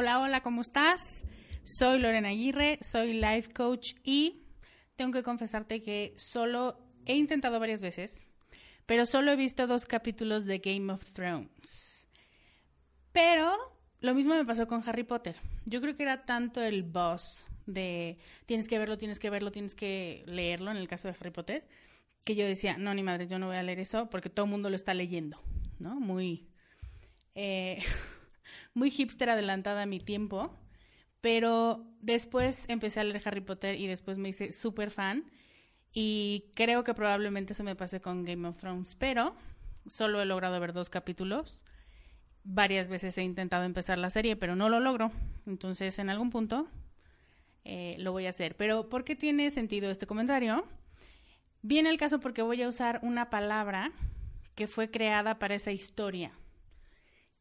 Hola, hola, ¿cómo estás? Soy Lorena Aguirre, soy life coach y tengo que confesarte que solo he intentado varias veces, pero solo he visto dos capítulos de Game of Thrones. Pero lo mismo me pasó con Harry Potter. Yo creo que era tanto el boss de tienes que verlo, tienes que verlo, tienes que leerlo en el caso de Harry Potter, que yo decía, no, ni madre, yo no voy a leer eso porque todo el mundo lo está leyendo, ¿no? Muy, eh, muy hipster adelantada a mi tiempo. Pero después empecé a leer Harry Potter y después me hice súper fan. Y creo que probablemente eso me pase con Game of Thrones. Pero solo he logrado ver dos capítulos. Varias veces he intentado empezar la serie, pero no lo logro. Entonces, en algún punto eh, lo voy a hacer. Pero, ¿por qué tiene sentido este comentario? Viene el caso porque voy a usar una palabra que fue creada para esa historia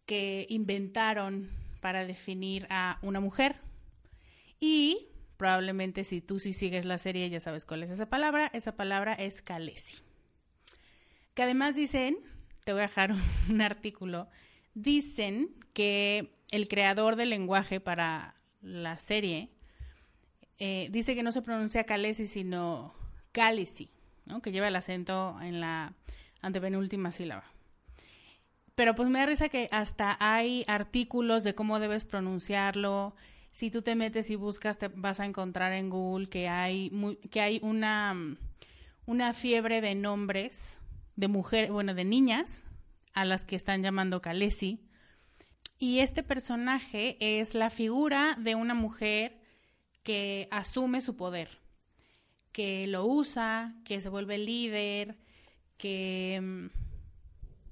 que inventaron para definir a una mujer. Y probablemente si tú sí sigues la serie ya sabes cuál es esa palabra. Esa palabra es Kalesi. Que además dicen, te voy a dejar un artículo, dicen que el creador del lenguaje para la serie eh, dice que no se pronuncia Kalesi sino Kalesi, ¿no? que lleva el acento en la antepenúltima sílaba. Pero pues me da risa que hasta hay artículos de cómo debes pronunciarlo si tú te metes y buscas, te vas a encontrar en Google que hay, que hay una, una fiebre de nombres de mujeres, bueno, de niñas a las que están llamando Kalesi. Y este personaje es la figura de una mujer que asume su poder, que lo usa, que se vuelve líder, que mm,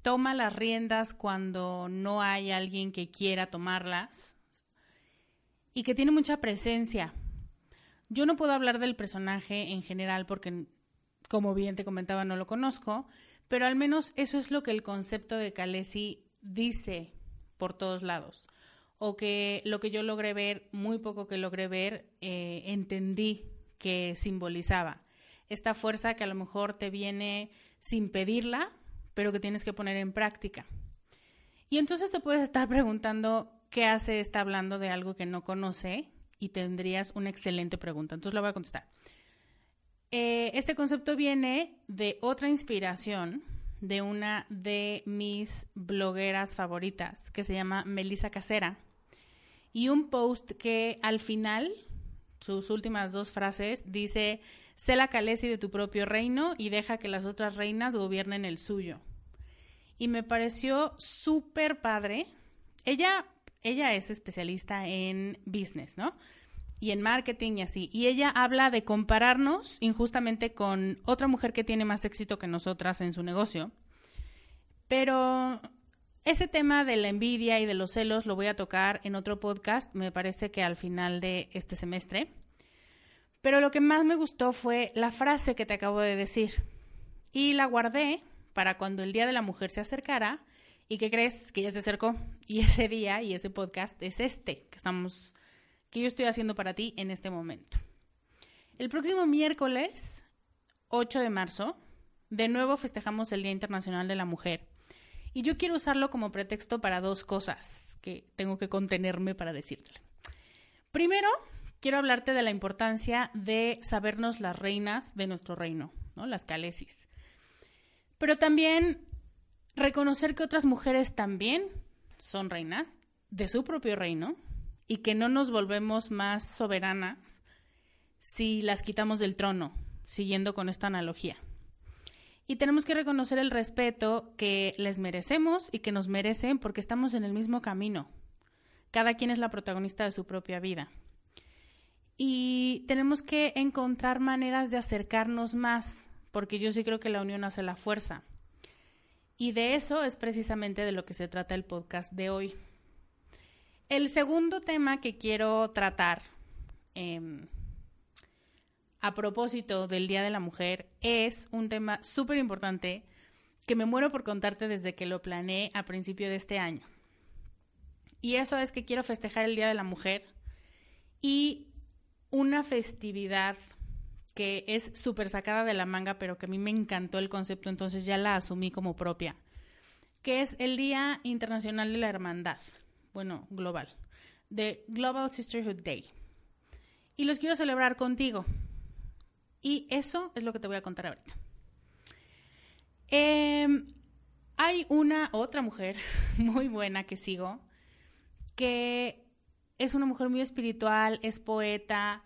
toma las riendas cuando no hay alguien que quiera tomarlas y que tiene mucha presencia. Yo no puedo hablar del personaje en general porque como bien te comentaba, no lo conozco, pero al menos eso es lo que el concepto de Calesi dice por todos lados. O que lo que yo logré ver, muy poco que logré ver, eh, entendí que simbolizaba. Esta fuerza que a lo mejor te viene sin pedirla, pero que tienes que poner en práctica. Y entonces te puedes estar preguntando qué hace está hablando de algo que no conoce y tendrías una excelente pregunta. Entonces la voy a contestar. Eh, este concepto viene de otra inspiración de una de mis blogueras favoritas que se llama Melissa Casera y un post que al final, sus últimas dos frases, dice, sé la calesi de tu propio reino y deja que las otras reinas gobiernen el suyo. Y me pareció súper padre. Ella, ella es especialista en business, ¿no? y en marketing y así. Y ella habla de compararnos injustamente con otra mujer que tiene más éxito que nosotras en su negocio. Pero ese tema de la envidia y de los celos lo voy a tocar en otro podcast, me parece que al final de este semestre. Pero lo que más me gustó fue la frase que te acabo de decir. Y la guardé para cuando el Día de la Mujer se acercara. ¿Y qué crees? Que ya se acercó. Y ese día y ese podcast es este que estamos que yo estoy haciendo para ti en este momento. El próximo miércoles, 8 de marzo, de nuevo festejamos el Día Internacional de la Mujer. Y yo quiero usarlo como pretexto para dos cosas que tengo que contenerme para decirte. Primero, quiero hablarte de la importancia de sabernos las reinas de nuestro reino, ¿no? Las calesis. Pero también reconocer que otras mujeres también son reinas de su propio reino y que no nos volvemos más soberanas si las quitamos del trono, siguiendo con esta analogía. Y tenemos que reconocer el respeto que les merecemos y que nos merecen porque estamos en el mismo camino. Cada quien es la protagonista de su propia vida. Y tenemos que encontrar maneras de acercarnos más, porque yo sí creo que la unión hace la fuerza. Y de eso es precisamente de lo que se trata el podcast de hoy. El segundo tema que quiero tratar em, a propósito del Día de la Mujer es un tema súper importante que me muero por contarte desde que lo planeé a principio de este año. Y eso es que quiero festejar el Día de la Mujer y una festividad que es súper sacada de la manga, pero que a mí me encantó el concepto, entonces ya la asumí como propia, que es el Día Internacional de la Hermandad bueno, global, de Global Sisterhood Day. Y los quiero celebrar contigo. Y eso es lo que te voy a contar ahorita. Em, hay una otra mujer muy buena que sigo, que es una mujer muy espiritual, es poeta,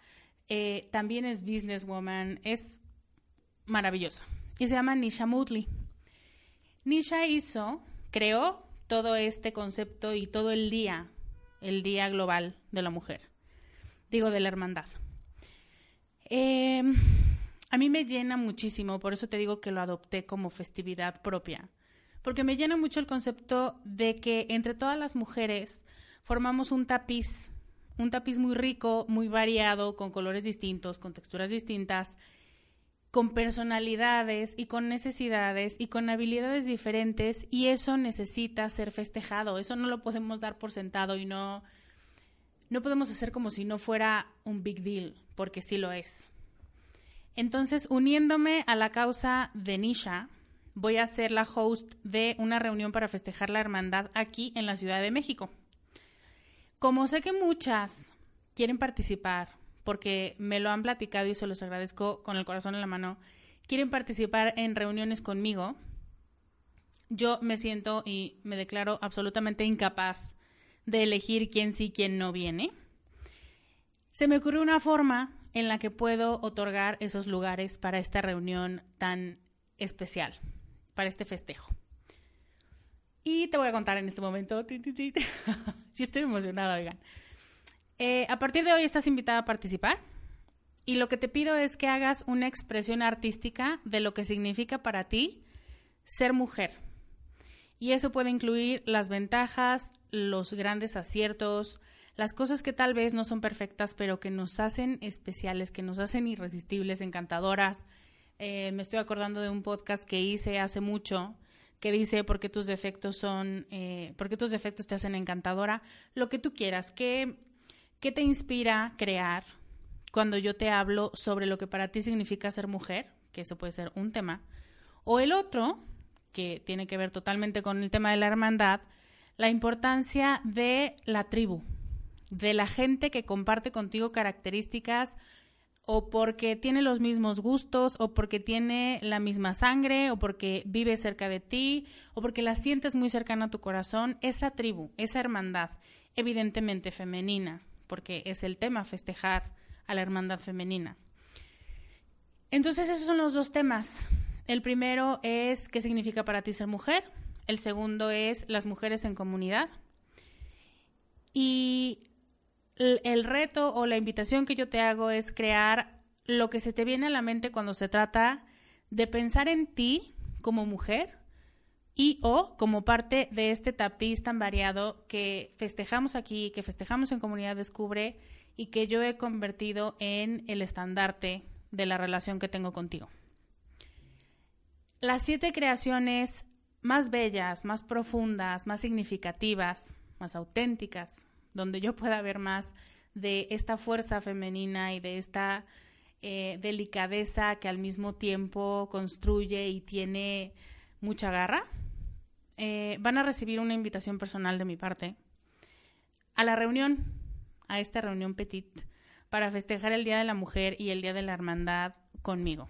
eh, también es businesswoman, es maravillosa. Y se llama Nisha Mutley. Nisha hizo, creó todo este concepto y todo el día, el Día Global de la Mujer, digo, de la hermandad. Em, a mí me llena muchísimo, por eso te digo que lo adopté como festividad propia, porque me llena mucho el concepto de que entre todas las mujeres formamos un tapiz, un tapiz muy rico, muy variado, con colores distintos, con texturas distintas, con personalidades y con necesidades y con habilidades diferentes y eso necesita ser festejado, eso no lo podemos dar por sentado y no no podemos hacer como si no fuera un big deal, porque sí lo es. Entonces, uniéndome a la causa de Nisha, voy a ser la host de una reunión para festejar la hermandad aquí en la Ciudad de México. Como sé que muchas quieren participar, porque me lo han platicado y se los agradezco con el corazón en la mano, quieren participar en reuniones conmigo, yo me siento y me declaro absolutamente incapaz de elegir quién sí, quién no viene. Se me ocurrió una forma en la que puedo otorgar esos lugares para esta reunión tan especial, para este festejo. Y te voy a contar en este momento. estoy emocionada, oigan. Eh, a partir de hoy estás invitada a participar y lo que te pido es que hagas una expresión artística de lo que significa para ti ser mujer. Y eso puede incluir las ventajas, los grandes aciertos, las cosas que tal vez no son perfectas, pero que nos hacen especiales, que nos hacen irresistibles, encantadoras, Eh, me estoy acordando de un podcast que hice hace mucho que dice por qué tus defectos son, eh, por qué tus defectos te hacen encantadora, lo que tú quieras, ¿qué, qué te inspira crear cuando yo te hablo sobre lo que para ti significa ser mujer, que eso puede ser un tema, o el otro, que tiene que ver totalmente con el tema de la hermandad, la importancia de la tribu, de la gente que comparte contigo características o porque tiene los mismos gustos, o porque tiene la misma sangre, o porque vive cerca de ti, o porque la sientes muy cercana a tu corazón, esa tribu, esa hermandad, evidentemente femenina, porque es el tema festejar a la hermandad femenina. Entonces esos son los dos temas. El primero es qué significa para ti ser mujer, el segundo es las mujeres en comunidad. Y el reto o la invitación que yo te hago es crear lo que se te viene a la mente cuando se trata de pensar en ti como mujer y o como parte de este tapiz tan variado que festejamos aquí, que festejamos en Comunidad Descubre y que yo he convertido en el estandarte de la relación que tengo contigo. Las siete creaciones más bellas, más profundas, más significativas, más auténticas, donde yo pueda ver más de esta fuerza femenina y de esta eh, delicadeza que al mismo tiempo construye y tiene mucha garra, eh, van a recibir una invitación personal de mi parte a la reunión, a esta reunión petit, para festejar el Día de la Mujer y el Día de la Hermandad conmigo.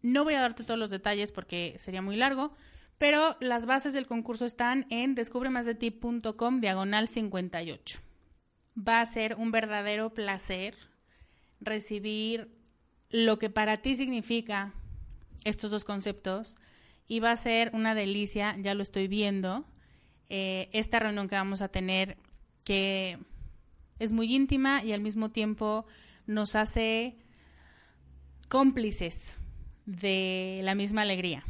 No voy a darte todos los detalles porque sería muy largo, pero las bases del concurso están en descubremasdeti.com diagonal 58. Va a ser un verdadero placer recibir lo que para ti significa estos dos conceptos y va a ser una delicia, ya lo estoy viendo, eh, esta reunión que vamos a tener que es muy íntima y al mismo tiempo nos hace cómplices de la misma alegría.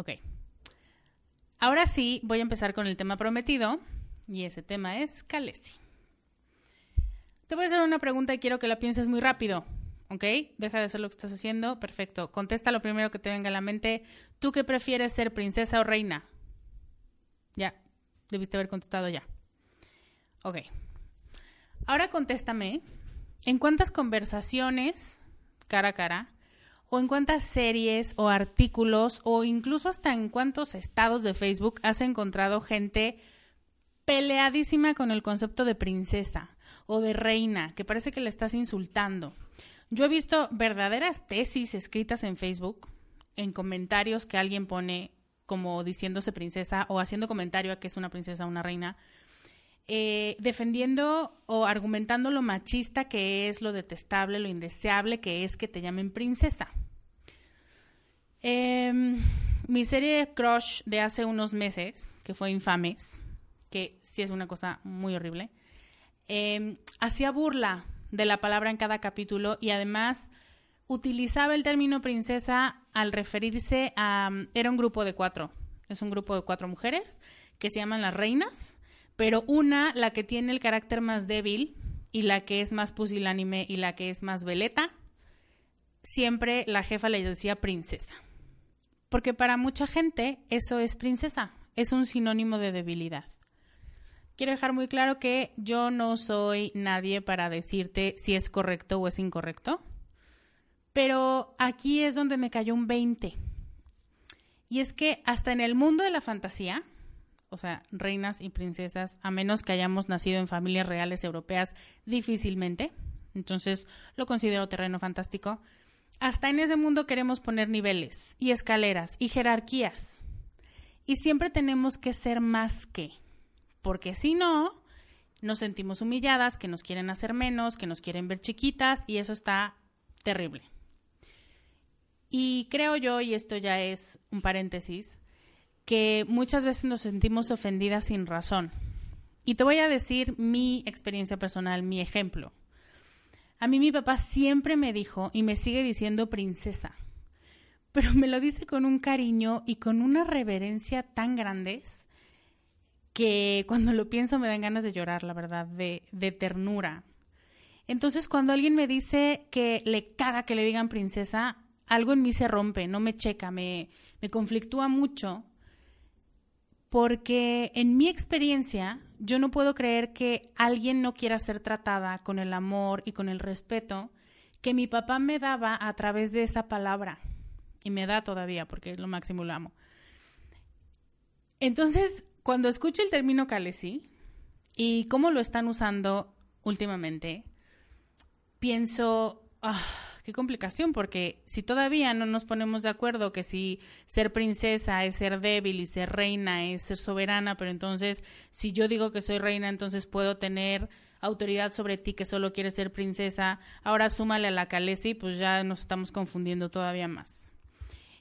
Ok. Ahora sí, voy a empezar con el tema prometido y ese tema es Calesi. Te voy a hacer una pregunta y quiero que la pienses muy rápido. ¿Ok? Deja de hacer lo que estás haciendo. Perfecto. Contesta lo primero que te venga a la mente. ¿Tú qué prefieres ser princesa o reina? Ya. Debiste haber contestado ya. Ok. Ahora contéstame. ¿En cuántas conversaciones cara a cara o en cuántas series o artículos o incluso hasta en cuántos estados de Facebook has encontrado gente peleadísima con el concepto de princesa o de reina, que parece que le estás insultando. Yo he visto verdaderas tesis escritas en Facebook, en comentarios que alguien pone como diciéndose princesa o haciendo comentario a que es una princesa o una reina, eh, defendiendo o argumentando lo machista que es, lo detestable, lo indeseable que es que te llamen princesa. Em, mi serie de Crush de hace unos meses, que fue Infames, que sí es una cosa muy horrible, em, hacía burla de la palabra en cada capítulo y además utilizaba el término princesa al referirse a... Era un grupo de cuatro, es un grupo de cuatro mujeres que se llaman las reinas pero una, la que tiene el carácter más débil y la que es más pusilánime y la que es más veleta, siempre la jefa le decía princesa. Porque para mucha gente eso es princesa, es un sinónimo de debilidad. Quiero dejar muy claro que yo no soy nadie para decirte si es correcto o es incorrecto, pero aquí es donde me cayó un 20. Y es que hasta en el mundo de la fantasía, o sea, reinas y princesas, a menos que hayamos nacido en familias reales europeas, difícilmente. Entonces, lo considero terreno fantástico. Hasta en ese mundo queremos poner niveles y escaleras y jerarquías. Y siempre tenemos que ser más que, porque si no, nos sentimos humilladas, que nos quieren hacer menos, que nos quieren ver chiquitas y eso está terrible. Y creo yo, y esto ya es un paréntesis, que muchas veces nos sentimos ofendidas sin razón. Y te voy a decir mi experiencia personal, mi ejemplo. A mí mi papá siempre me dijo y me sigue diciendo princesa, pero me lo dice con un cariño y con una reverencia tan grandes que cuando lo pienso me dan ganas de llorar, la verdad, de, de ternura. Entonces, cuando alguien me dice que le caga que le digan princesa, algo en mí se rompe, no me checa, me, me conflictúa mucho, porque en mi experiencia yo no puedo creer que alguien no quiera ser tratada con el amor y con el respeto que mi papá me daba a través de esa palabra. Y me da todavía, porque es lo máximo, lo amo. Entonces, cuando escucho el término calesi y cómo lo están usando últimamente, pienso, ah, qué complicación, porque si todavía no nos ponemos de acuerdo que si ser princesa es ser débil y ser reina es ser soberana, pero entonces si yo digo que soy reina, entonces puedo tener autoridad sobre ti que solo quieres ser princesa, ahora súmale a la calesi, pues ya nos estamos confundiendo todavía más.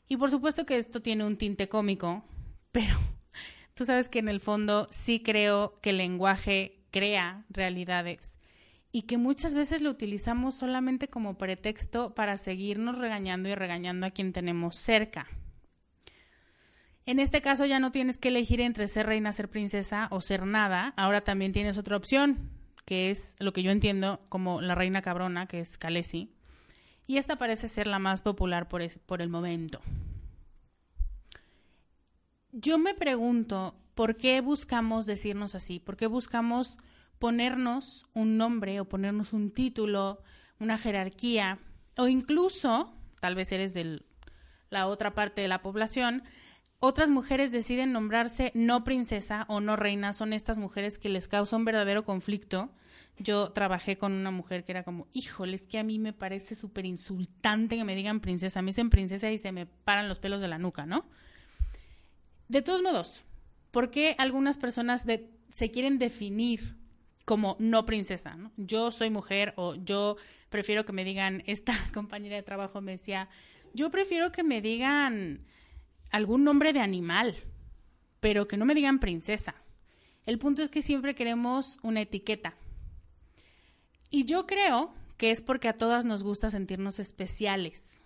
Y por supuesto que esto tiene un tinte cómico, pero tú sabes que en el fondo sí creo que el lenguaje crea realidades y que muchas veces lo utilizamos solamente como pretexto para seguirnos regañando y regañando a quien tenemos cerca. En este caso ya no tienes que elegir entre ser reina, ser princesa o ser nada, ahora también tienes otra opción, que es lo que yo entiendo como la reina cabrona, que es Khaleesi, y esta parece ser la más popular por, por el momento. Yo me pregunto por qué buscamos decirnos así, por qué buscamos ponernos un nombre o ponernos un título, una jerarquía, o incluso, tal vez eres de la otra parte de la población, otras mujeres deciden nombrarse no princesa o no reina, son estas mujeres que les causa un verdadero conflicto. Yo trabajé con una mujer que era como, híjole, es que a mí me parece súper insultante que me digan princesa. Mí dicen princesa y se me paran los pelos de la nuca, ¿no? De todos modos, ¿por qué algunas personas se quieren definir como no princesa? Yo soy mujer o yo prefiero que me digan, esta compañera de trabajo me decía, yo prefiero que me digan algún nombre de animal, pero que no me digan princesa. El punto es que siempre queremos una etiqueta. Y yo creo que es porque a todas nos gusta sentirnos especiales.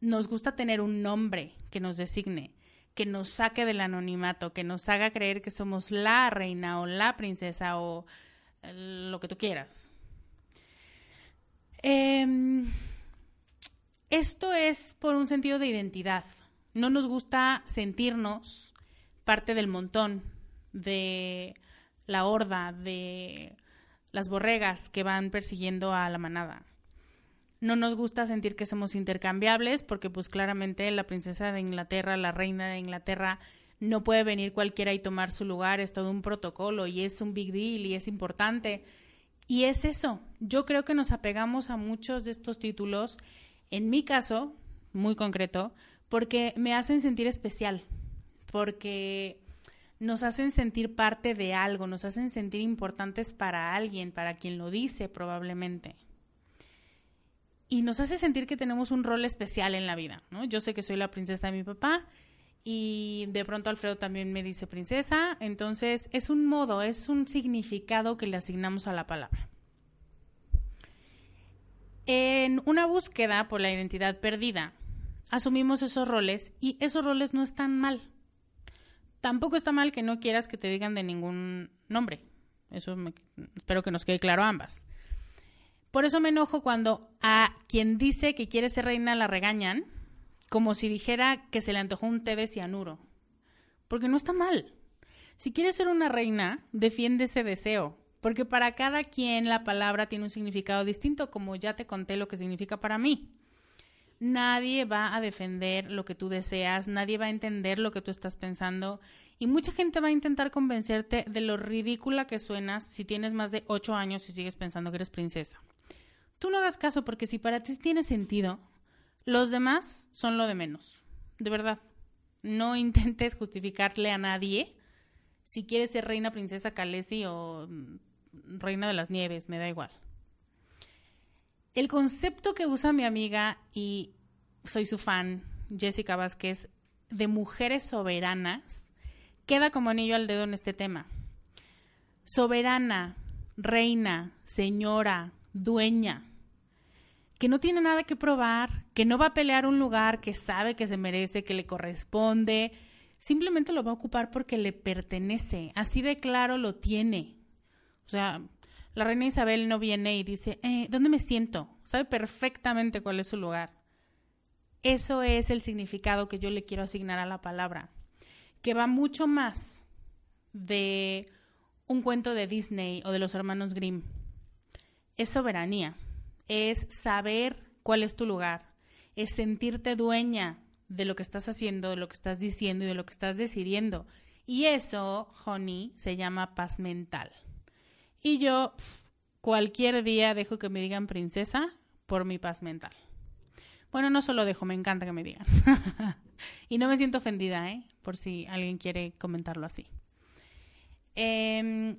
Nos gusta tener un nombre que nos designe, que nos saque del anonimato, que nos haga creer que somos la reina o la princesa o eh, lo que tú quieras. Em, esto es por un sentido de identidad. No nos gusta sentirnos parte del montón, de la horda, de las borregas que van persiguiendo a la manada. No nos gusta sentir que somos intercambiables porque pues claramente la princesa de Inglaterra, la reina de Inglaterra, no puede venir cualquiera y tomar su lugar, es todo un protocolo y es un big deal y es importante. Y es eso, yo creo que nos apegamos a muchos de estos títulos, en mi caso, muy concreto, porque me hacen sentir especial, porque nos hacen sentir parte de algo, nos hacen sentir importantes para alguien, para quien lo dice probablemente. Y nos hace sentir que tenemos un rol especial en la vida, ¿no? Yo sé que soy la princesa de mi papá y de pronto Alfredo también me dice princesa, entonces es un modo, es un significado que le asignamos a la palabra. En una búsqueda por la identidad perdida, asumimos esos roles y esos roles no están mal. Tampoco está mal que no quieras que te digan de ningún nombre. Eso espero que nos quede claro ambas. Por eso me enojo cuando a quien dice que quiere ser reina la regañan, como si dijera que se le antojó un té de cianuro. Porque no está mal. Si quieres ser una reina, defiende ese deseo. Porque para cada quien la palabra tiene un significado distinto, como ya te conté lo que significa para mí. Nadie va a defender lo que tú deseas, nadie va a entender lo que tú estás pensando y mucha gente va a intentar convencerte de lo ridícula que suenas si tienes más de ocho años y sigues pensando que eres princesa. Tú no hagas caso porque si para ti tiene sentido, los demás son lo de menos. De verdad. No intentes justificarle a nadie si quieres ser reina, princesa Calesi o mm, reina de las nieves, me da igual el concepto que usa mi amiga y soy su fan, Jessica Vázquez, de mujeres soberanas, queda como anillo al dedo en este tema. Soberana, reina, señora, dueña, que no tiene nada que probar, que no va a pelear un lugar que sabe que se merece, que le corresponde, simplemente lo va a ocupar porque le pertenece, así de claro lo tiene. O sea, La reina Isabel no viene y dice, eh, ¿dónde me siento? Sabe perfectamente cuál es su lugar. Eso es el significado que yo le quiero asignar a la palabra, que va mucho más de un cuento de Disney o de los hermanos Grimm. Es soberanía, es saber cuál es tu lugar, es sentirte dueña de lo que estás haciendo, de lo que estás diciendo y de lo que estás decidiendo. Y eso, honey, se llama paz mental. Y yo cualquier día dejo que me digan princesa por mi paz mental. Bueno, no solo dejo, me encanta que me digan. y no me siento ofendida, ¿eh? Por si alguien quiere comentarlo así. Em,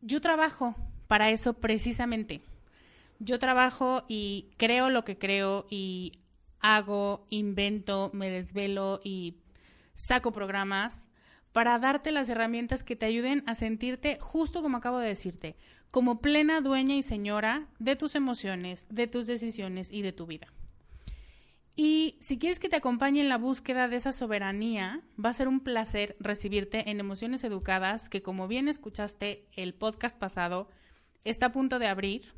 yo trabajo para eso precisamente. Yo trabajo y creo lo que creo y hago, invento, me desvelo y saco programas para darte las herramientas que te ayuden a sentirte justo como acabo de decirte, como plena dueña y señora de tus emociones, de tus decisiones y de tu vida. Y si quieres que te acompañe en la búsqueda de esa soberanía, va a ser un placer recibirte en Emociones Educadas, que como bien escuchaste el podcast pasado, está a punto de abrir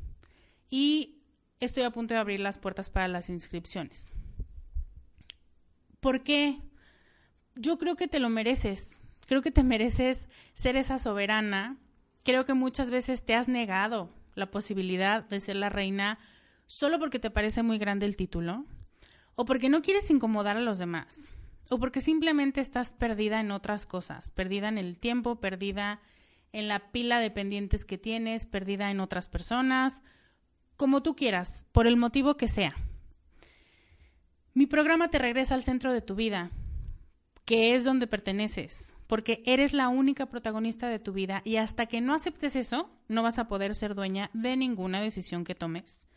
y estoy a punto de abrir las puertas para las inscripciones. ¿Por qué? Yo creo que te lo mereces. Creo que te mereces ser esa soberana. Creo que muchas veces te has negado la posibilidad de ser la reina solo porque te parece muy grande el título o porque no quieres incomodar a los demás, o porque simplemente estás perdida en otras cosas, perdida en el tiempo, perdida en la pila de pendientes que tienes, perdida en otras personas, como tú quieras, por el motivo que sea. Mi programa te regresa al centro de tu vida, que es donde perteneces, porque eres la única protagonista de tu vida y hasta que no aceptes eso, no vas a poder ser dueña de ninguna decisión que tomes.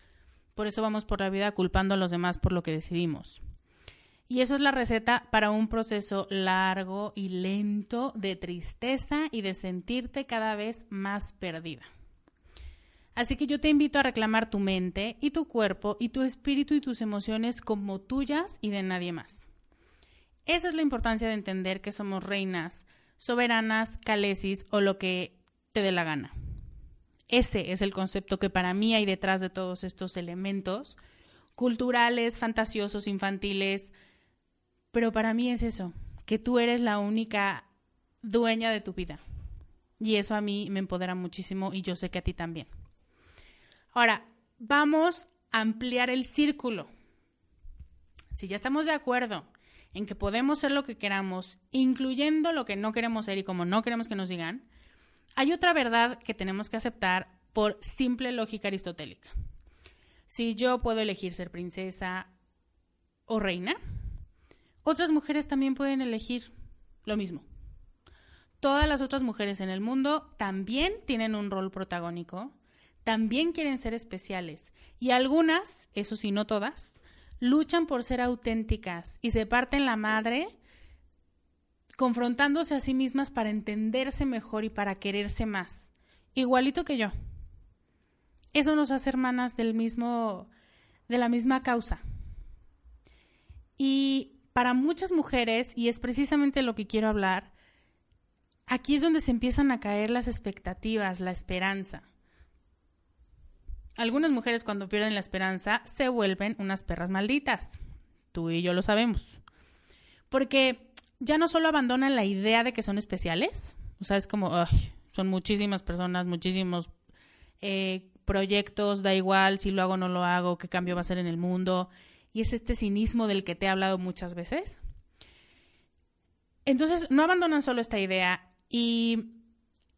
Por eso vamos por la vida culpando a los demás por lo que decidimos. Y eso es la receta para un proceso largo y lento de tristeza y de sentirte cada vez más perdida. Así que yo te invito a reclamar tu mente y tu cuerpo y tu espíritu y tus emociones como tuyas y de nadie más. Esa es la importancia de entender que somos reinas, soberanas, calesis o lo que te dé la gana. Ese es el concepto que para mí hay detrás de todos estos elementos culturales, fantasiosos, infantiles. Pero para mí es eso, que tú eres la única dueña de tu vida. Y eso a mí me empodera muchísimo y yo sé que a ti también. Ahora, vamos a ampliar el círculo. Si ya estamos de acuerdo en que podemos ser lo que queramos, incluyendo lo que no queremos ser y como no queremos que nos digan, hay otra verdad que tenemos que aceptar por simple lógica aristotélica. Si yo puedo elegir ser princesa o reina, otras mujeres también pueden elegir lo mismo. Todas las otras mujeres en el mundo también tienen un rol protagónico, también quieren ser especiales y algunas, eso sí, no todas, luchan por ser auténticas y se parten la madre confrontándose a sí mismas para entenderse mejor y para quererse más. Igualito que yo. Eso nos hace hermanas del mismo, de la misma causa. Y para muchas mujeres, y es precisamente lo que quiero hablar, aquí es donde se empiezan a caer las expectativas, la esperanza. Algunas mujeres cuando pierden la esperanza se vuelven unas perras malditas. Tú y yo lo sabemos. Porque ya no solo abandonan la idea de que son especiales, o sea, es como, son muchísimas personas, muchísimos eh, proyectos, da igual si lo hago o no lo hago, qué cambio va a ser en el mundo, y es este cinismo del que te he hablado muchas veces. Entonces, no abandonan solo esta idea y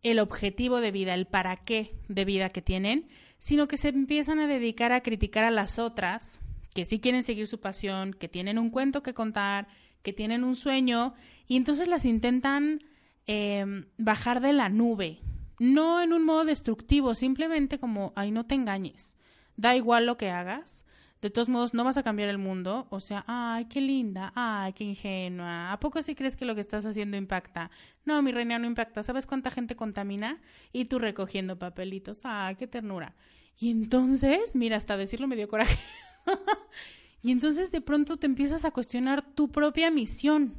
el objetivo de vida, el para qué de vida que tienen, sino que se empiezan a dedicar a criticar a las otras que sí quieren seguir su pasión, que tienen un cuento que contar, que tienen un sueño y entonces las intentan em, bajar de la nube. No en un modo destructivo, simplemente como, ay, no te engañes. Da igual lo que hagas. De todos modos, no vas a cambiar el mundo. O sea, ay, qué linda, ay, qué ingenua. ¿A poco sí crees que lo que estás haciendo impacta? No, mi reina no impacta. ¿Sabes cuánta gente contamina? Y tú recogiendo papelitos. Ay, qué ternura. Y entonces, mira, hasta decirlo me dio coraje. Y entonces de pronto te empiezas a cuestionar tu propia misión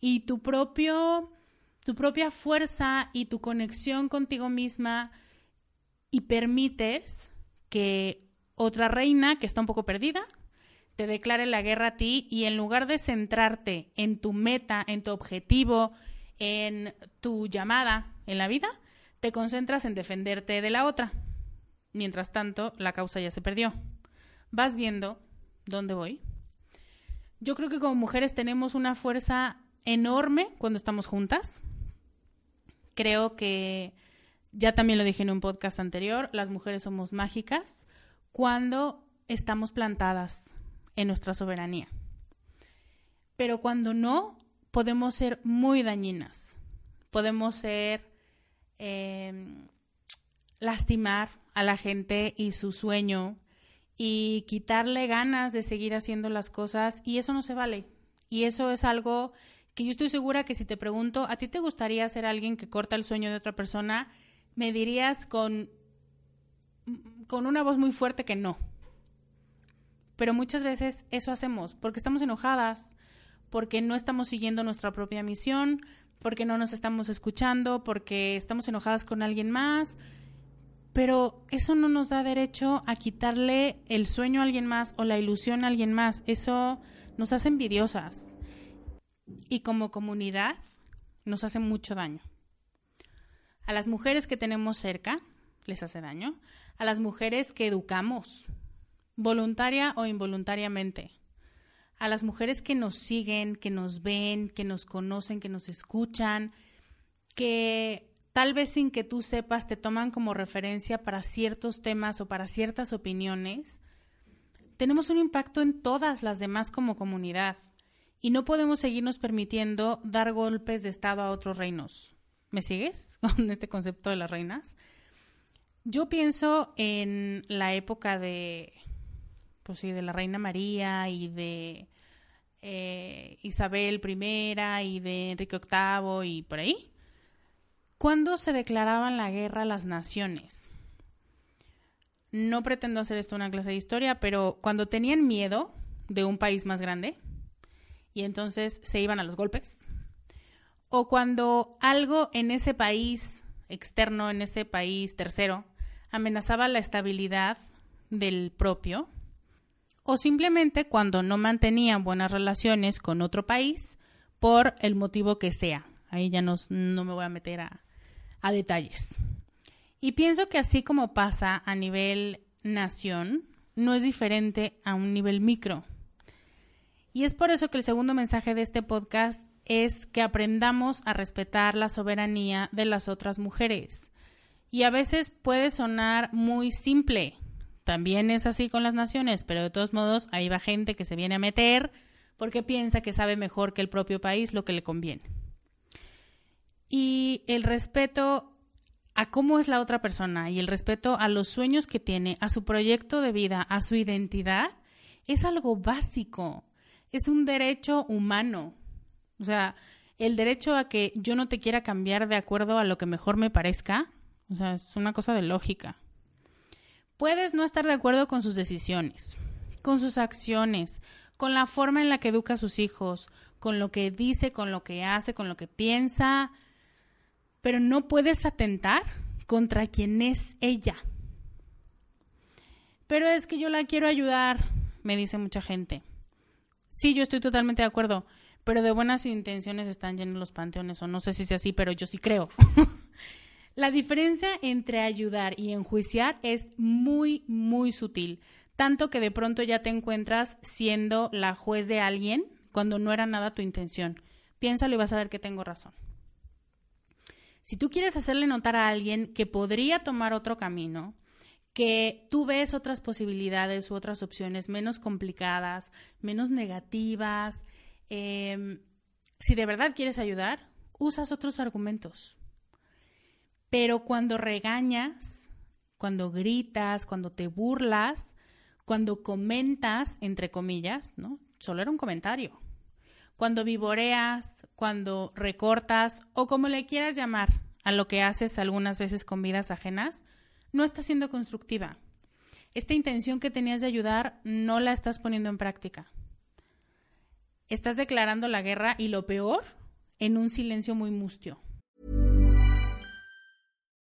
y tu propio tu propia fuerza y tu conexión contigo misma y permites que otra reina que está un poco perdida te declare la guerra a ti y en lugar de centrarte en tu meta, en tu objetivo, en tu llamada en la vida, te concentras en defenderte de la otra. Mientras tanto, la causa ya se perdió. ¿Vas viendo dónde voy? Yo creo que como mujeres tenemos una fuerza enorme cuando estamos juntas. Creo que, ya también lo dije en un podcast anterior, las mujeres somos mágicas cuando estamos plantadas en nuestra soberanía. Pero cuando no, podemos ser muy dañinas. Podemos ser Em, lastimar a la gente y su sueño y quitarle ganas de seguir haciendo las cosas y eso no se vale. Y eso es algo que yo estoy segura que si te pregunto, ¿a ti te gustaría ser alguien que corta el sueño de otra persona? Me dirías con, con una voz muy fuerte que no. Pero muchas veces eso hacemos porque estamos enojadas, porque no estamos siguiendo nuestra propia misión, porque no nos estamos escuchando, porque estamos enojadas con alguien más, pero eso no nos da derecho a quitarle el sueño a alguien más o la ilusión a alguien más. Eso nos hace envidiosas. Y como comunidad nos hace mucho daño. A las mujeres que tenemos cerca les hace daño. A las mujeres que educamos, voluntaria o involuntariamente a las mujeres que nos siguen, que nos ven, que nos conocen, que nos escuchan, que tal vez sin que tú sepas te toman como referencia para ciertos temas o para ciertas opiniones, tenemos un impacto en todas las demás como comunidad y no podemos seguirnos permitiendo dar golpes de Estado a otros reinos. ¿Me sigues con este concepto de las reinas? Yo pienso en la época de pues sí, de la Reina María y de eh, Isabel I y de Enrique VIII y por ahí. ¿Cuándo se declaraban la guerra a las naciones? No pretendo hacer esto una clase de historia, pero cuando tenían miedo de un país más grande y entonces se iban a los golpes, o cuando algo en ese país externo, en ese país tercero, amenazaba la estabilidad del propio, o simplemente cuando no mantenían buenas relaciones con otro país por el motivo que sea. Ahí ya no, me voy a meter a, a detalles. Y pienso que así como pasa a nivel nación, no es diferente a un nivel micro. Y es por eso que el segundo mensaje de este podcast es que aprendamos a respetar la soberanía de las otras mujeres. Y a veces puede sonar muy simple, también es así con las naciones, pero de todos modos ahí va gente que se viene a meter porque piensa que sabe mejor que el propio país lo que le conviene. Y el respeto a cómo es la otra persona y el respeto a los sueños que tiene, a su proyecto de vida, a su identidad, es algo básico. Es un derecho humano. O sea, el derecho a que yo no te quiera cambiar de acuerdo a lo que mejor me parezca, o sea, es una cosa de lógica. Puedes no estar de acuerdo con sus decisiones, con sus acciones, con la forma en la que educa a sus hijos, con lo que dice, con lo que hace, con lo que piensa, pero no puedes atentar contra quien es ella. Pero es que yo la quiero ayudar, me dice mucha gente. Sí, yo estoy totalmente de acuerdo, pero de buenas intenciones están llenos los panteones, o no sé si es así, pero yo sí creo. La diferencia entre ayudar y enjuiciar es muy, muy sutil, tanto que de pronto ya te encuentras siendo la juez de alguien cuando no era nada tu intención. Piénsalo y vas a ver que tengo razón. Si tú quieres hacerle notar a alguien que podría tomar otro camino, que tú ves otras posibilidades u otras opciones menos complicadas, menos negativas, em, si de verdad quieres ayudar, usas otros argumentos. Pero cuando regañas, cuando gritas, cuando te burlas, cuando comentas, entre comillas, ¿no? Solo era un comentario. Cuando vivoreas, cuando recortas o como le quieras llamar a lo que haces algunas veces con vidas ajenas, no está siendo constructiva. Esta intención que tenías de ayudar no la estás poniendo en práctica. Estás declarando la guerra y lo peor, en un silencio muy mustio.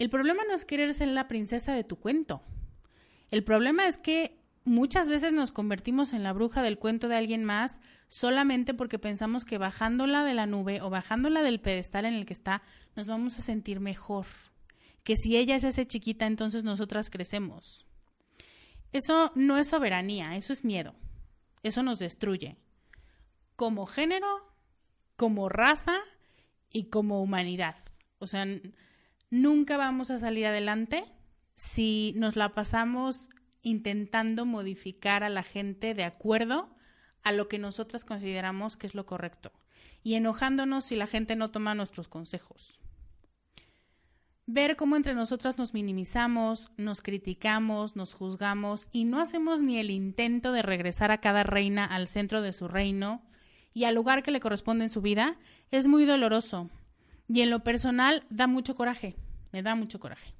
El problema no es querer ser la princesa de tu cuento. El problema es que muchas veces nos convertimos en la bruja del cuento de alguien más solamente porque pensamos que bajándola de la nube o bajándola del pedestal en el que está, nos vamos a sentir mejor. Que si ella es esa chiquita, entonces nosotras crecemos. Eso no es soberanía, eso es miedo. Eso nos destruye. Como género, como raza y como humanidad. O sea, nunca vamos a salir adelante si nos la pasamos intentando modificar a la gente de acuerdo a lo que nosotras consideramos que es lo correcto y enojándonos si la gente no toma nuestros consejos. Ver cómo entre nosotras nos minimizamos, nos criticamos, nos juzgamos y no hacemos ni el intento de regresar a cada reina al centro de su reino y al lugar que le corresponde en su vida es muy doloroso y en lo personal da mucho coraje, me da mucho coraje.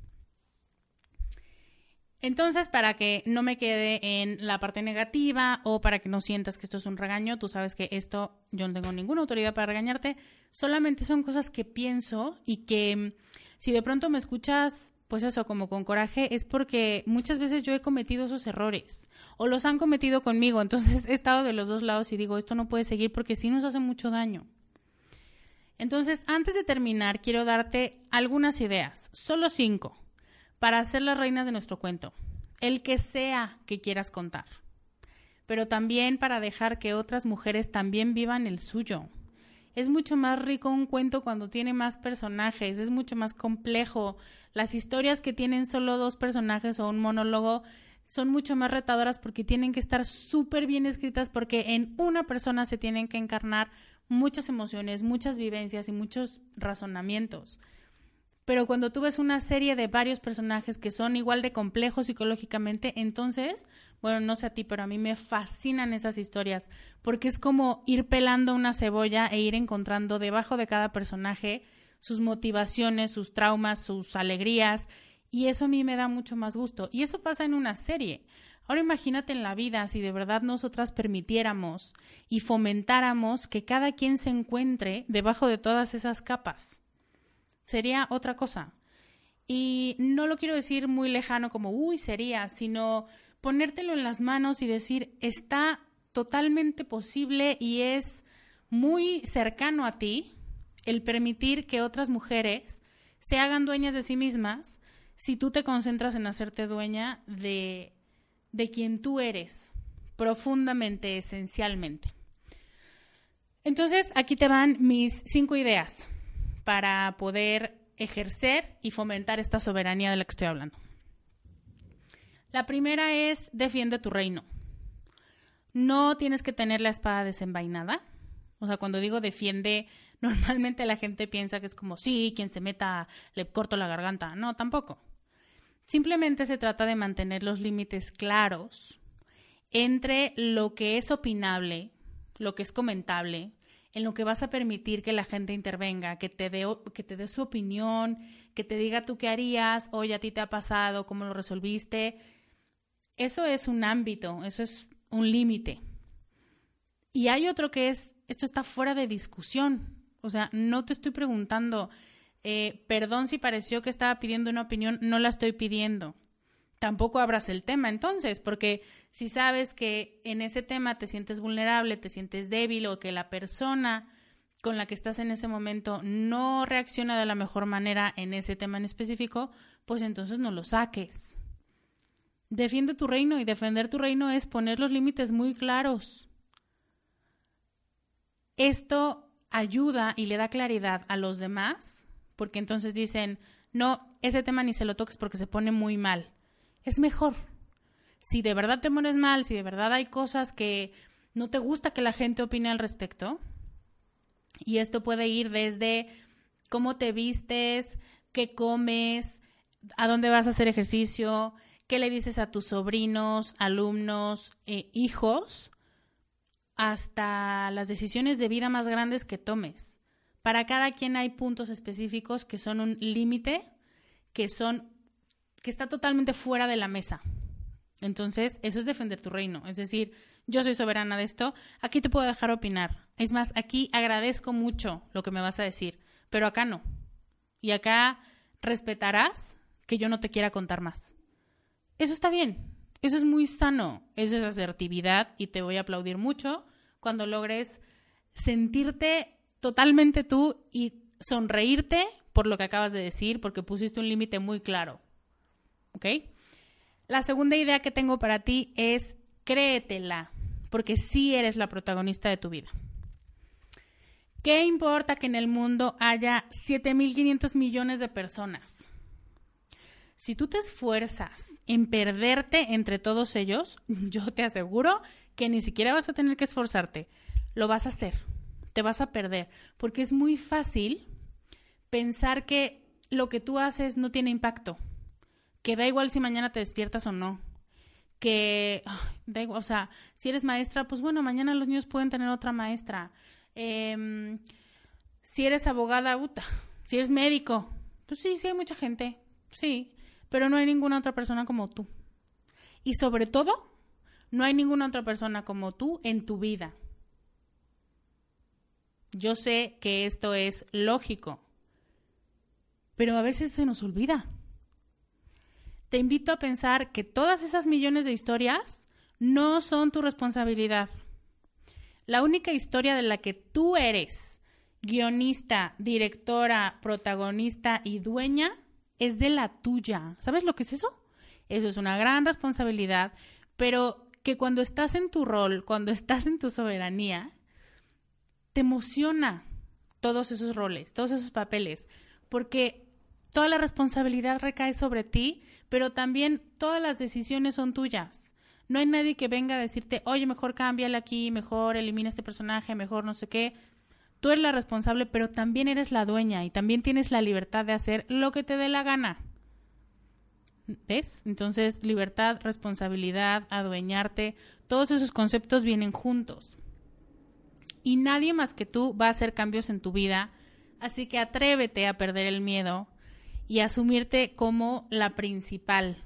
Entonces, para que no me quede en la parte negativa o para que no sientas que esto es un regaño, tú sabes que esto yo no tengo ninguna autoridad para regañarte, solamente son cosas que pienso y que si de pronto me escuchas, pues eso, como con coraje, es porque muchas veces yo he cometido esos errores o los han cometido conmigo, entonces he estado de los dos lados y digo, esto no puede seguir porque sí nos hace mucho daño. Entonces, antes de terminar, quiero darte algunas ideas, solo cinco para ser las reinas de nuestro cuento, el que sea que quieras contar, pero también para dejar que otras mujeres también vivan el suyo. Es mucho más rico un cuento cuando tiene más personajes, es mucho más complejo. Las historias que tienen solo dos personajes o un monólogo son mucho más retadoras porque tienen que estar súper bien escritas porque en una persona se tienen que encarnar muchas emociones, muchas vivencias y muchos razonamientos pero cuando tú ves una serie de varios personajes que son igual de complejos psicológicamente, entonces, bueno, no sé a ti, pero a mí me fascinan esas historias, porque es como ir pelando una cebolla e ir encontrando debajo de cada personaje sus motivaciones, sus traumas, sus alegrías, y eso a mí me da mucho más gusto. Y eso pasa en una serie. Ahora imagínate en la vida si de verdad nosotras permitiéramos y fomentáramos que cada quien se encuentre debajo de todas esas capas sería otra cosa. Y no lo quiero decir muy lejano como, uy, sería, sino ponértelo en las manos y decir, está totalmente posible y es muy cercano a ti el permitir que otras mujeres se hagan dueñas de sí mismas si tú te concentras en hacerte dueña de, de quien tú eres, profundamente, esencialmente. Entonces, aquí te van mis cinco ideas para poder ejercer y fomentar esta soberanía de la que estoy hablando. La primera es defiende tu reino. No tienes que tener la espada desenvainada. O sea, cuando digo defiende, normalmente la gente piensa que es como, sí, quien se meta le corto la garganta. No, tampoco. Simplemente se trata de mantener los límites claros entre lo que es opinable, lo que es comentable, en lo que vas a permitir que la gente intervenga, que te dé que te su opinión, que te diga tú qué harías, oye, a ti te ha pasado, cómo lo resolviste. Eso es un ámbito, eso es un límite. Y hay otro que es, esto está fuera de discusión. O sea, no te estoy preguntando, eh, perdón si pareció que estaba pidiendo una opinión, no la estoy pidiendo tampoco abras el tema entonces, porque si sabes que en ese tema te sientes vulnerable, te sientes débil o que la persona con la que estás en ese momento no reacciona de la mejor manera en ese tema en específico, pues entonces no lo saques. Defiende tu reino y defender tu reino es poner los límites muy claros. Esto ayuda y le da claridad a los demás, porque entonces dicen, no, ese tema ni se lo toques porque se pone muy mal es mejor. Si de verdad te pones mal, si de verdad hay cosas que no te gusta que la gente opine al respecto, Y esto puede ir desde cómo te vistes, qué comes, a dónde vas a hacer ejercicio, qué le dices a tus sobrinos, alumnos, eh, hijos, hasta las decisiones de vida más grandes que tomes. Para cada quien hay puntos específicos que son un límite, que son que está totalmente fuera de la mesa. Entonces, eso es defender tu reino. Es decir, yo soy soberana de esto, aquí te puedo dejar opinar. Es más, aquí agradezco mucho lo que me vas a decir, pero acá no. Y acá respetarás que yo no te quiera contar más. Eso está bien, eso es muy sano, eso es asertividad y te voy a aplaudir mucho cuando logres sentirte totalmente tú y sonreírte por lo que acabas de decir, porque pusiste un límite muy claro. ¿Ok? La segunda idea que tengo para ti es créetela, porque sí eres la protagonista de tu vida. ¿Qué importa que en el mundo haya 7.500 millones de personas? Si tú te esfuerzas en perderte entre todos ellos, yo te aseguro que ni siquiera vas a tener que esforzarte. Lo vas a hacer. Te vas a perder. Porque es muy fácil pensar que lo que tú haces no tiene impacto. Que da igual si mañana te despiertas o no. Que, da igual, o sea, si eres maestra, pues bueno, mañana los niños pueden tener otra maestra. Em, si eres abogada, puta. Si eres médico, pues sí, sí hay mucha gente. Sí. Pero no hay ninguna otra persona como tú. Y sobre todo, no hay ninguna otra persona como tú en tu vida. Yo sé que esto es lógico, pero a veces se nos olvida. Te invito a pensar que todas esas millones de historias no son tu responsabilidad. La única historia de la que tú eres guionista, directora, protagonista y dueña es de la tuya. ¿Sabes lo que es eso? Eso es una gran responsabilidad, pero que cuando estás en tu rol, cuando estás en tu soberanía, te emociona todos esos roles, todos esos papeles, porque toda la responsabilidad recae sobre ti, pero también todas las decisiones son tuyas. No hay nadie que venga a decirte, oye, mejor cámbiale aquí, mejor elimina este personaje, mejor no sé qué. Tú eres la responsable, pero también eres la dueña y también tienes la libertad de hacer lo que te dé la gana. ¿Ves? Entonces, libertad, responsabilidad, adueñarte, todos esos conceptos vienen juntos y nadie más que tú va a hacer cambios en tu vida. Así que atrévete a perder el miedo y asumirte como la principal,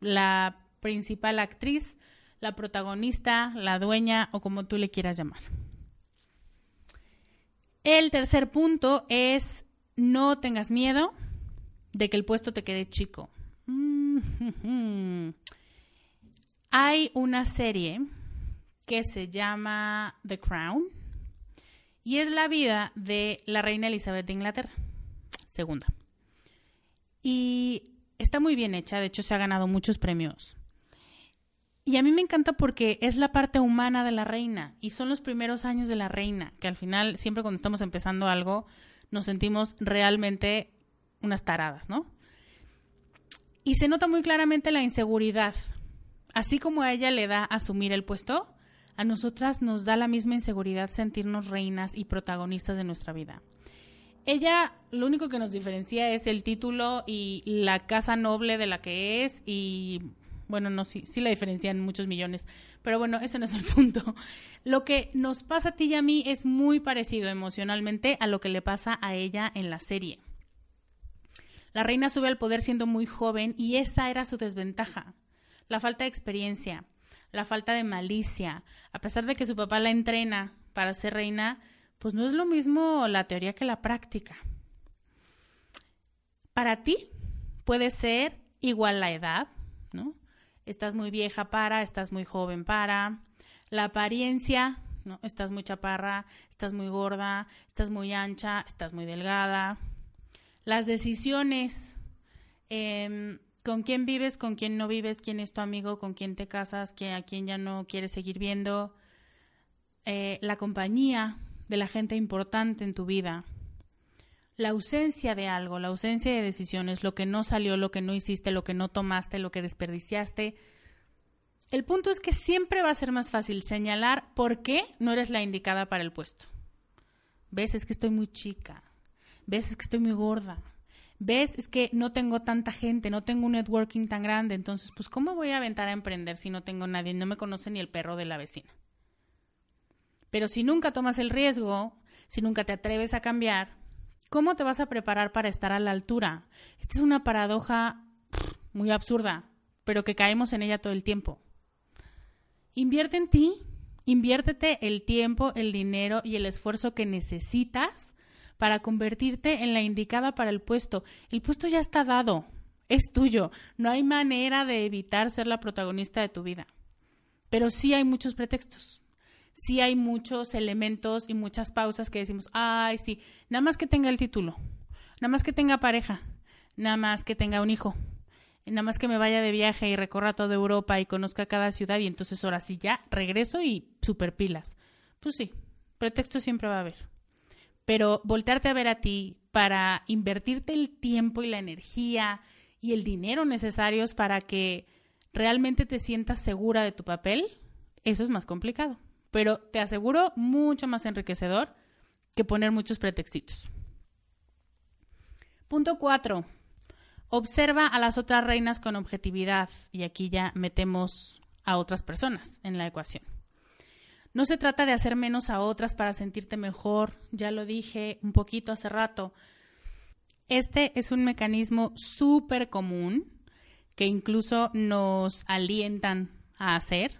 la principal actriz, la protagonista, la dueña o como tú le quieras llamar. El tercer punto es no tengas miedo de que el puesto te quede chico. Hay una serie que se llama The Crown y es la vida de la reina Elizabeth de Inglaterra, segunda. Y está muy bien hecha, de hecho se ha ganado muchos premios. Y a mí me encanta porque es la parte humana de la reina y son los primeros años de la reina, que al final, siempre cuando estamos empezando algo, nos sentimos realmente unas taradas, ¿no? Y se nota muy claramente la inseguridad. Así como a ella le da asumir el puesto, a nosotras nos da la misma inseguridad sentirnos reinas y protagonistas de nuestra vida. Ella lo único que nos diferencia es el título y la casa noble de la que es y bueno, no, sí, sí la diferencian muchos millones, pero bueno, ese no es el punto. Lo que nos pasa a ti y a mí es muy parecido emocionalmente a lo que le pasa a ella en la serie. La reina sube al poder siendo muy joven y esa era su desventaja, la falta de experiencia la falta de malicia. A pesar de que su papá la entrena para ser reina, pues no es lo mismo la teoría que la práctica. Para ti puede ser igual la edad, ¿no? Estás muy vieja para, estás muy joven para. La apariencia, ¿no? Estás muy chaparra, estás muy gorda, estás muy ancha, estás muy delgada. Las decisiones, eh, con quién vives, con quién no vives, quién es tu amigo, con quién te casas, a quién ya no quieres seguir viendo, eh, la compañía de la gente importante en tu vida, la ausencia de algo, la ausencia de decisiones, lo que no salió, lo que no hiciste, lo que no tomaste, lo que desperdiciaste. El punto es que siempre va a ser más fácil señalar por qué no eres la indicada para el puesto. ves, es que estoy muy chica, ves, es que estoy muy gorda, ves, es que no tengo tanta gente, no tengo un networking tan grande, entonces, pues, ¿cómo voy a aventar a emprender si no tengo nadie, no me conoce ni el perro de la vecina? Pero si nunca tomas el riesgo, si nunca te atreves a cambiar, ¿cómo te vas a preparar para estar a la altura? Esta es una paradoja muy absurda, pero que caemos en ella todo el tiempo. Invierte en ti, inviértete el tiempo, el dinero y el esfuerzo que necesitas para convertirte en la indicada para el puesto. El puesto ya está dado, es tuyo. No hay manera de evitar ser la protagonista de tu vida. Pero sí hay muchos pretextos sí hay muchos elementos y muchas pausas que decimos, ay, sí, nada más que tenga el título, nada más que tenga pareja, nada más que tenga un hijo, nada más que me vaya de viaje y recorra toda Europa y conozca cada ciudad y entonces ahora sí ya regreso y super pilas. Pues sí, pretexto siempre va a haber. Pero voltearte a ver a ti para invertirte el tiempo y la energía y el dinero necesarios para que realmente te sientas segura de tu papel, eso es más complicado pero te aseguro mucho más enriquecedor que poner muchos pretextitos. Punto 4. Observa a las otras reinas con objetividad y aquí ya metemos a otras personas en la ecuación. No se trata de hacer menos a otras para sentirte mejor, ya lo dije un poquito hace rato. Este es un mecanismo súper común que incluso nos alientan a hacer,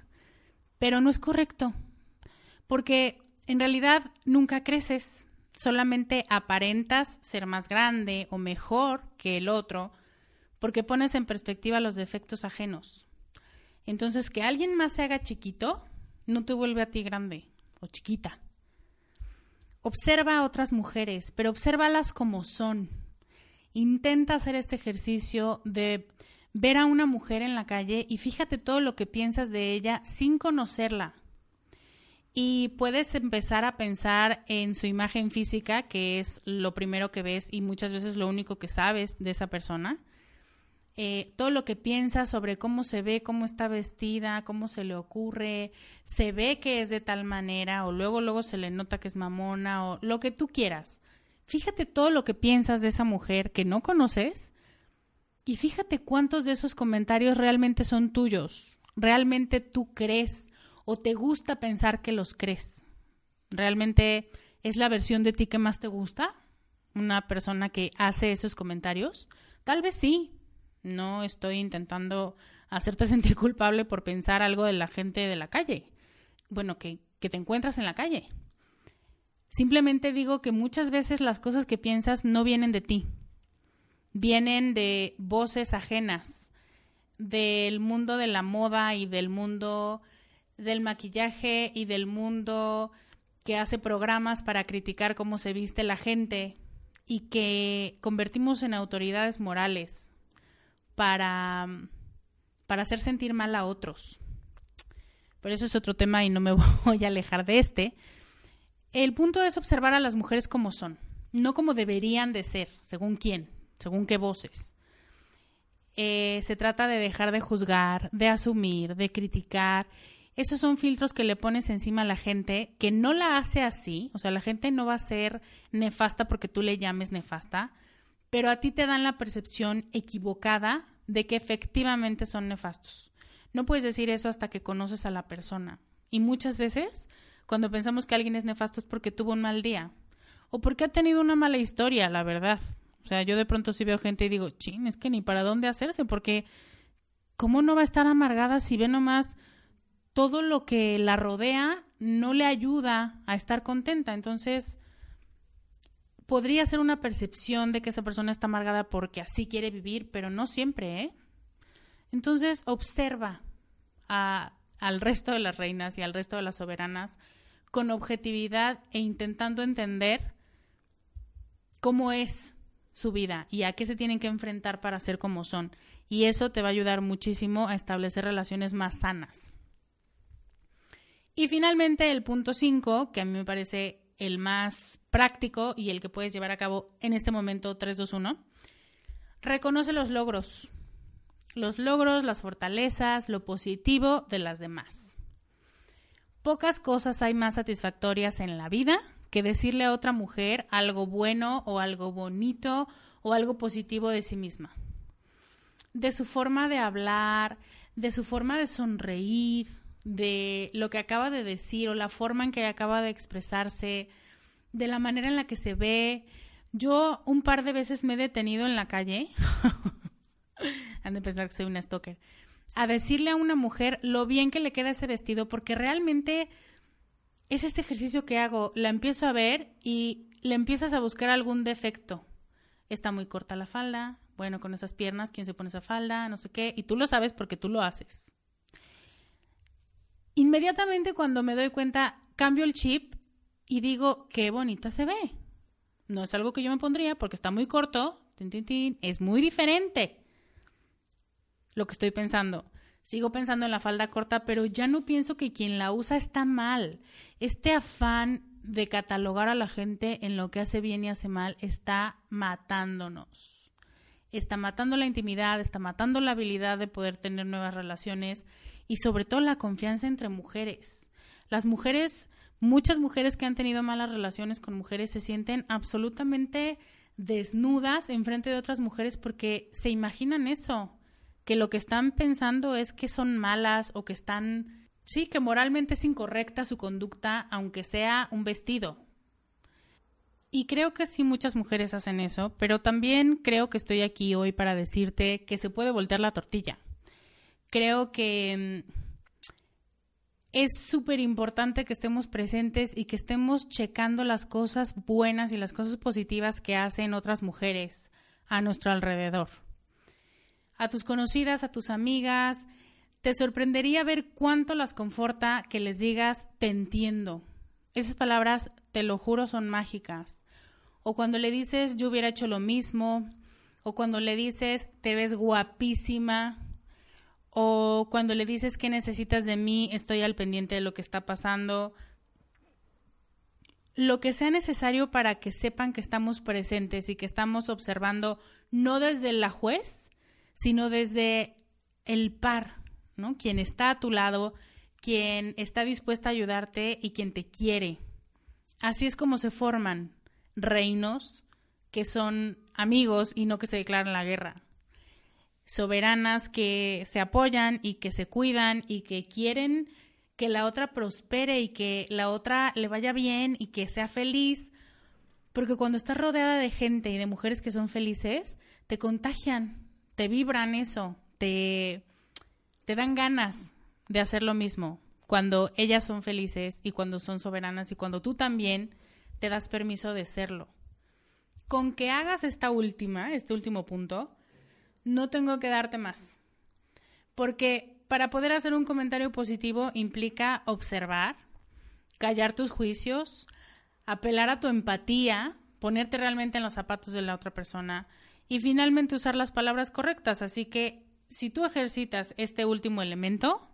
pero no es correcto porque en realidad nunca creces, solamente aparentas ser más grande o mejor que el otro porque pones en perspectiva los defectos ajenos. Entonces, que alguien más se haga chiquito no te vuelve a ti grande o chiquita. Observa a otras mujeres, pero obsérvalas como son. Intenta hacer este ejercicio de ver a una mujer en la calle y fíjate todo lo que piensas de ella sin conocerla y puedes empezar a pensar en su imagen física, que es lo primero que ves y muchas veces lo único que sabes de esa persona. Eh, todo lo que piensas sobre cómo se ve, cómo está vestida, cómo se le ocurre, se ve que es de tal manera o luego luego se le nota que es mamona o lo que tú quieras. Fíjate todo lo que piensas de esa mujer que no conoces y fíjate cuántos de esos comentarios realmente son tuyos, realmente tú crees o te gusta pensar que los crees? ¿Realmente es la versión de ti que más te gusta? ¿Una persona que hace esos comentarios? Tal vez sí. No estoy intentando hacerte sentir culpable por pensar algo de la gente de la calle. Bueno, que, que te encuentras en la calle. Simplemente digo que muchas veces las cosas que piensas no vienen de ti. Vienen de voces ajenas, del mundo de la moda y del mundo del maquillaje y del mundo que hace programas para criticar cómo se viste la gente y que convertimos en autoridades morales para, para hacer sentir mal a otros. Pero eso es otro tema y no me voy a alejar de este. El punto es observar a las mujeres como son, no como deberían de ser, según quién, según qué voces. Eh, se trata de dejar de juzgar, de asumir, de criticar esos son filtros que le pones encima a la gente que no la hace así, o sea, la gente no va a ser nefasta porque tú le llames nefasta, pero a ti te dan la percepción equivocada de que efectivamente son nefastos. No puedes decir eso hasta que conoces a la persona. Y muchas veces, cuando pensamos que alguien es nefasto es porque tuvo un mal día o porque ha tenido una mala historia, la verdad. O sea, yo de pronto sí veo gente y digo, chin, es que ni para dónde hacerse, porque ¿cómo no va a estar amargada si ve nomás todo lo que la rodea no le ayuda a estar contenta. Entonces, podría ser una percepción de que esa persona está amargada porque así quiere vivir, pero no siempre, ¿eh? Entonces, observa al resto de las reinas y al resto de las soberanas con objetividad e intentando entender cómo es su vida y a qué se tienen que enfrentar para ser como son. Y eso te va a ayudar muchísimo a establecer relaciones más sanas. Y finalmente el punto 5, que a mí me parece el más práctico y el que puedes llevar a cabo en este momento 3, 2, 1, reconoce los logros. Los logros, las fortalezas, lo positivo de las demás. Pocas cosas hay más satisfactorias en la vida que decirle a otra mujer algo bueno o algo bonito o algo positivo de sí misma. De su forma de hablar, de su forma de sonreír, de lo que acaba de decir o la forma en que acaba de expresarse, de la manera en la que se ve. Yo un par de veces me he detenido en la calle, han de pensar que soy una stalker, a decirle a una mujer lo bien que le queda ese vestido, porque realmente es este ejercicio que hago, la empiezo a ver y le empiezas a buscar algún defecto. Está muy corta la falda, bueno, con esas piernas, ¿quién se pone esa falda? No sé qué, y tú lo sabes porque tú lo haces. Inmediatamente cuando me doy cuenta, cambio el chip y digo, qué bonita se ve. No es algo que yo me pondría porque está muy corto, es muy diferente lo que estoy pensando. Sigo pensando en la falda corta, pero ya no pienso que quien la usa está mal. Este afán de catalogar a la gente en lo que hace bien y hace mal está matándonos. Está matando la intimidad, está matando la habilidad de poder tener nuevas relaciones y sobre todo la confianza entre mujeres. Las mujeres Muchas mujeres que han tenido malas relaciones con mujeres se sienten absolutamente desnudas en frente de otras mujeres porque se imaginan eso, que lo que están pensando es que son malas o que están, sí, que moralmente es incorrecta su conducta, aunque sea un vestido. Y creo que sí muchas mujeres hacen eso, pero también creo que estoy aquí hoy para decirte que se puede voltear la tortilla. Creo que mm, es súper importante que estemos presentes y que estemos checando las cosas buenas y las cosas positivas que hacen otras mujeres a nuestro alrededor. A tus conocidas, a tus amigas, te sorprendería ver cuánto las conforta que les digas te entiendo. Esas palabras, te lo juro, son mágicas. O cuando le dices yo hubiera hecho lo mismo, o cuando le dices te ves guapísima, o cuando le dices que necesitas de mí, estoy al pendiente de lo que está pasando. Lo que sea necesario para que sepan que estamos presentes y que estamos observando no desde la juez, sino desde el par, ¿no? Quien está a tu lado, quien está dispuesta a ayudarte y quien te quiere. Así es como se forman reinos que son amigos y no que se declaran la guerra soberanas que se apoyan y que se cuidan y que quieren que la otra prospere y que la otra le vaya bien y que sea feliz. Porque cuando estás rodeada de gente y de mujeres que son felices, te contagian, te vibran eso, te, te dan ganas de hacer lo mismo. Cuando ellas son felices y cuando son soberanas y cuando tú también te das permiso de serlo. Con que hagas esta última, este último punto, no tengo que darte más. Porque para poder hacer un comentario positivo implica observar, callar tus juicios, apelar a tu empatía, ponerte realmente en los zapatos de la otra persona y finalmente usar las palabras correctas. Así que si tú ejercitas este último elemento,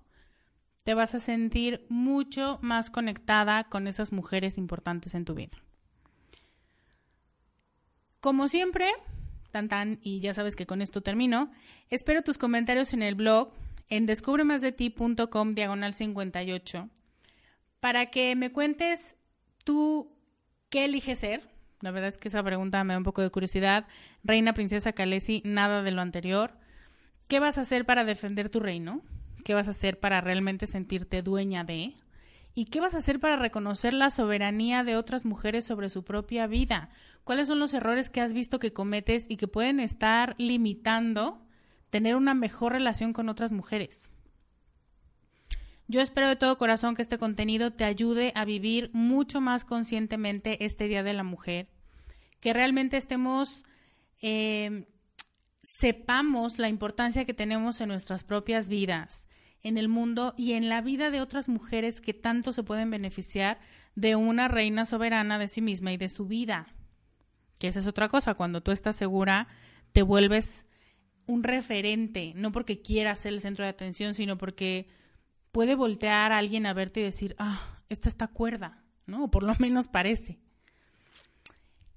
te vas a sentir mucho más conectada con esas mujeres importantes en tu vida. Como siempre, tan tan, y ya sabes que con esto termino. Espero tus comentarios en el blog en descubremasdeti.com diagonal 58 para que me cuentes tú qué eliges ser. La verdad es que esa pregunta me da un poco de curiosidad. Reina, princesa Kalesi, nada de lo anterior. ¿Qué vas a hacer para defender tu reino? ¿Qué vas a hacer para realmente sentirte dueña de? ¿Y qué vas a hacer para reconocer la soberanía de otras mujeres sobre su propia vida? ¿Cuáles son los errores que has visto que cometes y que pueden estar limitando tener una mejor relación con otras mujeres? Yo espero de todo corazón que este contenido te ayude a vivir mucho más conscientemente este Día de la Mujer, que realmente estemos, eh, sepamos la importancia que tenemos en nuestras propias vidas en el mundo y en la vida de otras mujeres que tanto se pueden beneficiar de una reina soberana de sí misma y de su vida. Que esa es otra cosa, cuando tú estás segura, te vuelves un referente, no porque quieras ser el centro de atención, sino porque puede voltear a alguien a verte y decir, ah, esta está cuerda, ¿no? O por lo menos parece.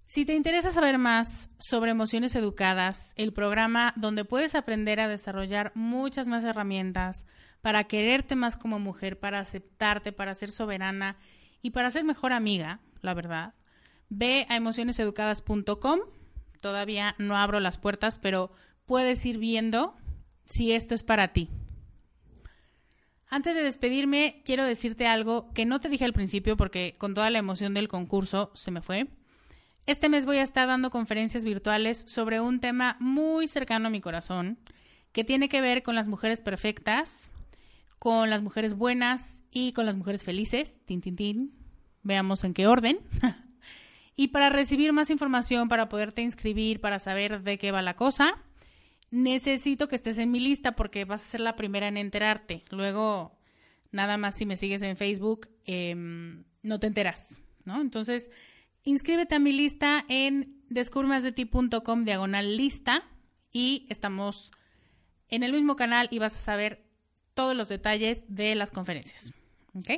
Si te interesa saber más sobre emociones educadas, el programa donde puedes aprender a desarrollar muchas más herramientas para quererte más como mujer, para aceptarte, para ser soberana Y para ser mejor amiga, la verdad, ve a emocioneseducadas.com. Todavía no abro las puertas, pero puedes ir viendo si esto es para ti. Antes de despedirme, quiero decirte algo que no te dije al principio porque con toda la emoción del concurso se me fue. Este mes voy a estar dando conferencias virtuales sobre un tema muy cercano a mi corazón, que tiene que ver con las mujeres perfectas, con las mujeres buenas y con las mujeres felices. Tin, tin, tin. Veamos en qué orden. y para recibir más información, para poderte inscribir, para saber de qué va la cosa, necesito que estés en mi lista porque vas a ser la primera en enterarte. Luego, nada más si me sigues en Facebook, em, no te enteras, ¿no? Entonces, inscríbete a mi lista en descubremasdeti.com diagonal lista y estamos en el mismo canal y vas a saber todos los detalles de las conferencias. ¿Ok?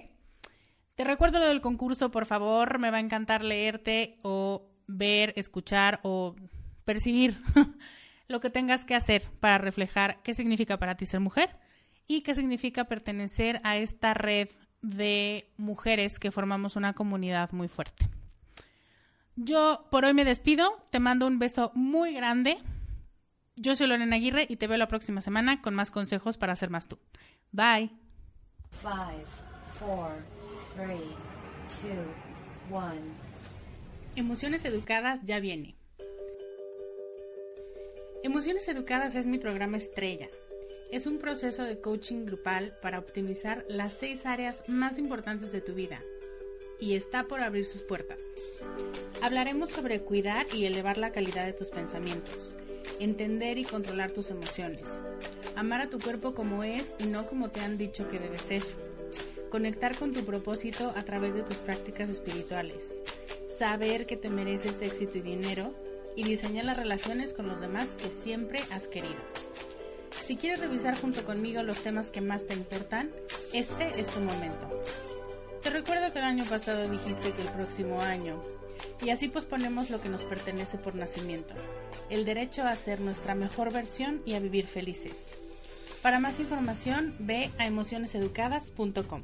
Te recuerdo lo del concurso, por favor, me va a encantar leerte o ver, escuchar o percibir lo que tengas que hacer para reflejar qué significa para ti ser mujer y qué significa pertenecer a esta red de mujeres que formamos una comunidad muy fuerte. Yo por hoy me despido, te mando un beso muy grande. Yo soy Lorena Aguirre y te veo la próxima semana con más consejos para ser más tú. Bye. Five, four, three, two, one. Emociones Educadas ya viene. Emociones Educadas es mi programa estrella. Es un proceso de coaching grupal para optimizar las seis áreas más importantes de tu vida y está por abrir sus puertas. Hablaremos sobre cuidar y elevar la calidad de tus pensamientos, entender y controlar tus emociones, amar a tu cuerpo como es y no como te han dicho que debe ser, conectar con tu propósito a través de tus prácticas espirituales, saber que te mereces éxito y dinero, y diseñar las relaciones con los demás que siempre has querido. Si quieres revisar junto conmigo los temas que más te importan, este es tu momento. Te recuerdo que el año pasado dijiste que el próximo año, y así posponemos lo que nos pertenece por nacimiento, el derecho a ser nuestra mejor versión y a vivir felices. Para más información, ve a emocioneseducadas.com.